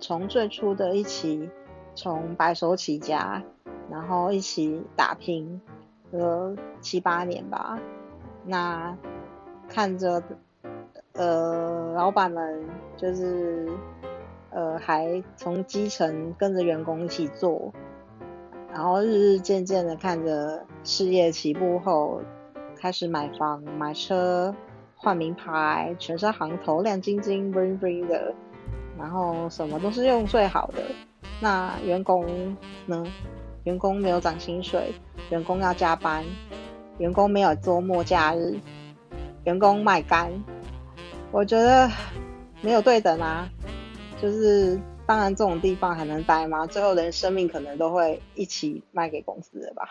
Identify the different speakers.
Speaker 1: 从最初的一起从白手起家，然后一起打拼了七八年吧。那看着呃老板们就是呃还从基层跟着员工一起做，然后日日渐渐的看着事业起步后，开始买房买车。换名牌，全身行头亮晶晶，bling bling 的，然后什么都是用最好的。那员工呢？员工没有涨薪水，员工要加班，员工没有周末假日，员工卖干。我觉得没有对等啊，就是当然这种地方还能待吗？最后连生命可能都会一起卖给公司的吧。